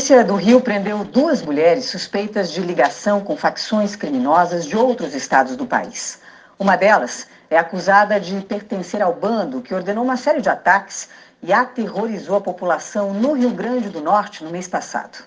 polícia do Rio prendeu duas mulheres suspeitas de ligação com facções criminosas de outros estados do país. Uma delas é acusada de pertencer ao bando que ordenou uma série de ataques e aterrorizou a população no Rio Grande do Norte no mês passado.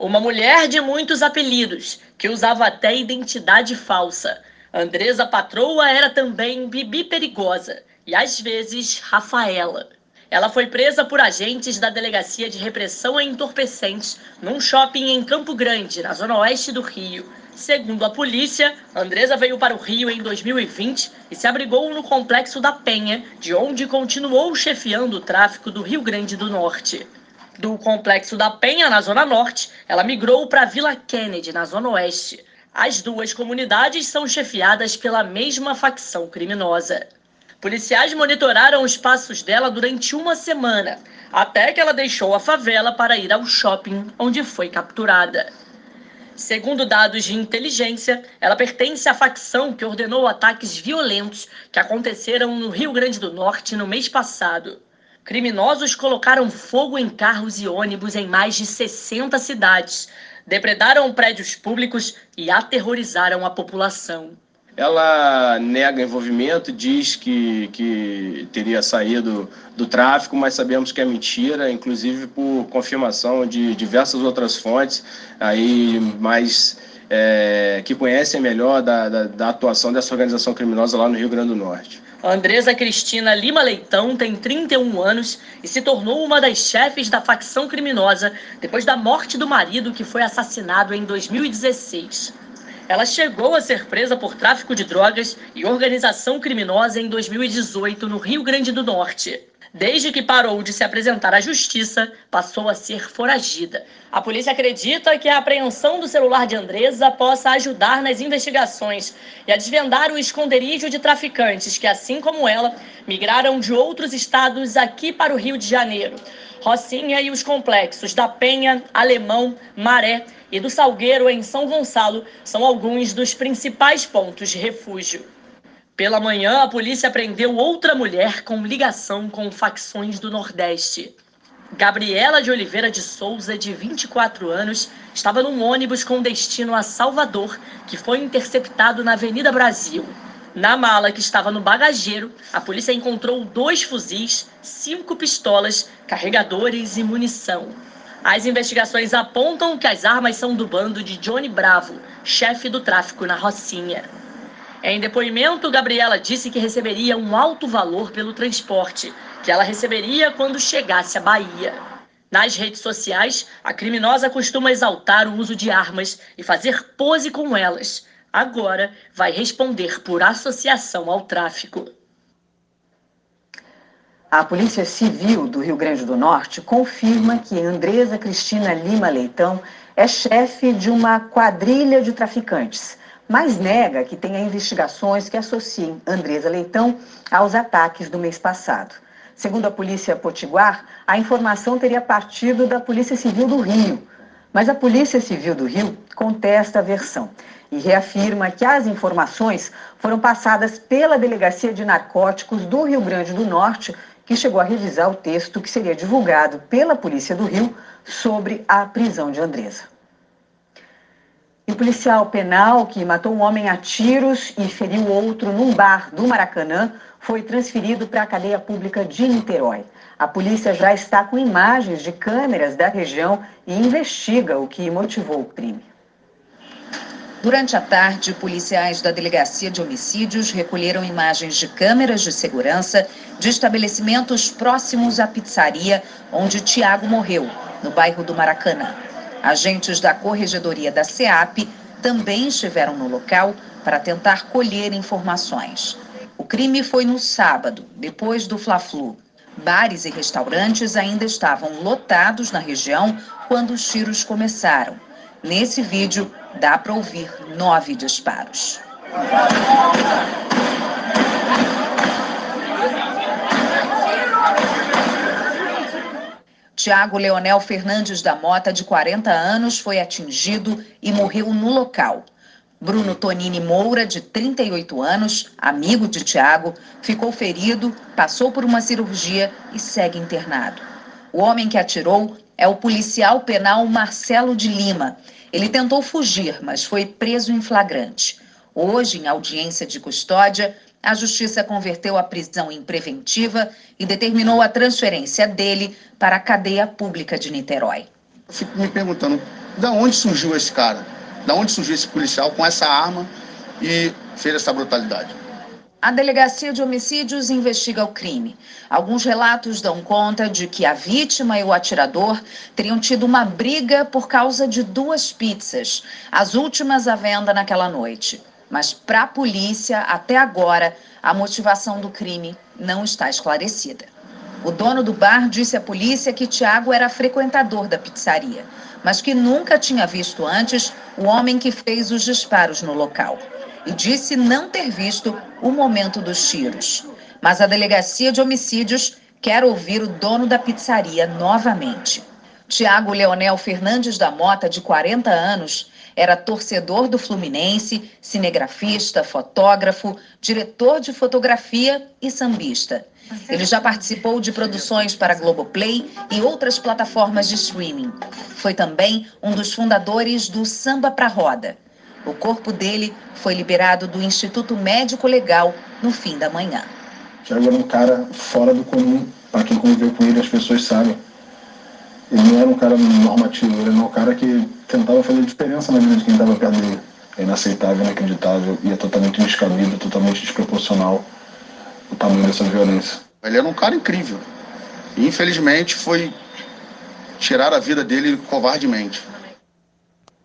Uma mulher de muitos apelidos, que usava até identidade falsa. Andresa Patroa era também Bibi Perigosa e às vezes Rafaela. Ela foi presa por agentes da Delegacia de Repressão a Entorpecentes num shopping em Campo Grande, na zona oeste do Rio. Segundo a polícia, Andresa veio para o Rio em 2020 e se abrigou no Complexo da Penha, de onde continuou chefiando o tráfico do Rio Grande do Norte. Do Complexo da Penha, na Zona Norte, ela migrou para a Vila Kennedy, na Zona Oeste. As duas comunidades são chefiadas pela mesma facção criminosa. Policiais monitoraram os passos dela durante uma semana, até que ela deixou a favela para ir ao shopping onde foi capturada. Segundo dados de inteligência, ela pertence à facção que ordenou ataques violentos que aconteceram no Rio Grande do Norte no mês passado. Criminosos colocaram fogo em carros e ônibus em mais de 60 cidades, depredaram prédios públicos e aterrorizaram a população. Ela nega envolvimento, diz que, que teria saído do tráfico, mas sabemos que é mentira, inclusive por confirmação de diversas outras fontes, aí mais é, que conhecem melhor da, da, da atuação dessa organização criminosa lá no Rio Grande do Norte. Andresa Cristina Lima Leitão tem 31 anos e se tornou uma das chefes da facção criminosa depois da morte do marido que foi assassinado em 2016. Ela chegou a ser presa por tráfico de drogas e organização criminosa em 2018 no Rio Grande do Norte. Desde que parou de se apresentar à justiça, passou a ser foragida. A polícia acredita que a apreensão do celular de Andresa possa ajudar nas investigações e a desvendar o esconderijo de traficantes que, assim como ela, migraram de outros estados aqui para o Rio de Janeiro. Rocinha e os complexos da Penha, Alemão, Maré e do Salgueiro, em São Gonçalo, são alguns dos principais pontos de refúgio. Pela manhã, a polícia prendeu outra mulher com ligação com facções do Nordeste. Gabriela de Oliveira de Souza, de 24 anos, estava num ônibus com destino a Salvador, que foi interceptado na Avenida Brasil. Na mala que estava no bagageiro, a polícia encontrou dois fuzis, cinco pistolas, carregadores e munição. As investigações apontam que as armas são do bando de Johnny Bravo, chefe do tráfico na Rocinha. Em depoimento, Gabriela disse que receberia um alto valor pelo transporte, que ela receberia quando chegasse à Bahia. Nas redes sociais, a criminosa costuma exaltar o uso de armas e fazer pose com elas. Agora vai responder por associação ao tráfico. A Polícia Civil do Rio Grande do Norte confirma que Andresa Cristina Lima Leitão é chefe de uma quadrilha de traficantes, mas nega que tenha investigações que associem Andresa Leitão aos ataques do mês passado. Segundo a Polícia Potiguar, a informação teria partido da Polícia Civil do Rio, mas a Polícia Civil do Rio contesta a versão e reafirma que as informações foram passadas pela Delegacia de Narcóticos do Rio Grande do Norte que chegou a revisar o texto que seria divulgado pela Polícia do Rio sobre a prisão de Andresa. E o policial penal que matou um homem a tiros e feriu outro num bar do Maracanã foi transferido para a cadeia pública de Niterói. A polícia já está com imagens de câmeras da região e investiga o que motivou o crime. Durante a tarde, policiais da Delegacia de Homicídios recolheram imagens de câmeras de segurança de estabelecimentos próximos à pizzaria onde Tiago morreu, no bairro do Maracanã. Agentes da Corregedoria da SEAP também estiveram no local para tentar colher informações. O crime foi no sábado, depois do Fla-Flu. Bares e restaurantes ainda estavam lotados na região quando os tiros começaram. Nesse vídeo, dá para ouvir nove disparos. Tiago Leonel Fernandes da Mota, de 40 anos, foi atingido e morreu no local. Bruno Tonini Moura, de 38 anos, amigo de Tiago, ficou ferido, passou por uma cirurgia e segue internado. O homem que atirou é o policial penal Marcelo de Lima. Ele tentou fugir, mas foi preso em flagrante. Hoje, em audiência de custódia, a justiça converteu a prisão em preventiva e determinou a transferência dele para a cadeia pública de Niterói. Eu fico me perguntando, da onde surgiu esse cara? Da onde surgiu esse policial com essa arma e fez essa brutalidade? A Delegacia de Homicídios investiga o crime. Alguns relatos dão conta de que a vítima e o atirador teriam tido uma briga por causa de duas pizzas, as últimas à venda naquela noite. Mas, para a polícia, até agora, a motivação do crime não está esclarecida. O dono do bar disse à polícia que Tiago era frequentador da pizzaria, mas que nunca tinha visto antes o homem que fez os disparos no local e disse não ter visto o momento dos tiros. Mas a delegacia de homicídios quer ouvir o dono da pizzaria novamente. Tiago Leonel Fernandes da Mota, de 40 anos, era torcedor do Fluminense, cinegrafista, fotógrafo, diretor de fotografia e sambista. Ele já participou de produções para Globoplay e outras plataformas de streaming. Foi também um dos fundadores do Samba pra Roda. O corpo dele foi liberado do Instituto Médico Legal no fim da manhã. Tiago era um cara fora do comum. Para quem conviveu com ele, as pessoas sabem. Ele não era um cara normativo, ele era um cara que tentava fazer diferença na vida de quem estava perto dele. É inaceitável, inacreditável e é totalmente descabido, totalmente desproporcional o tamanho dessa violência. Ele era um cara incrível. E infelizmente foi tirar a vida dele covardemente.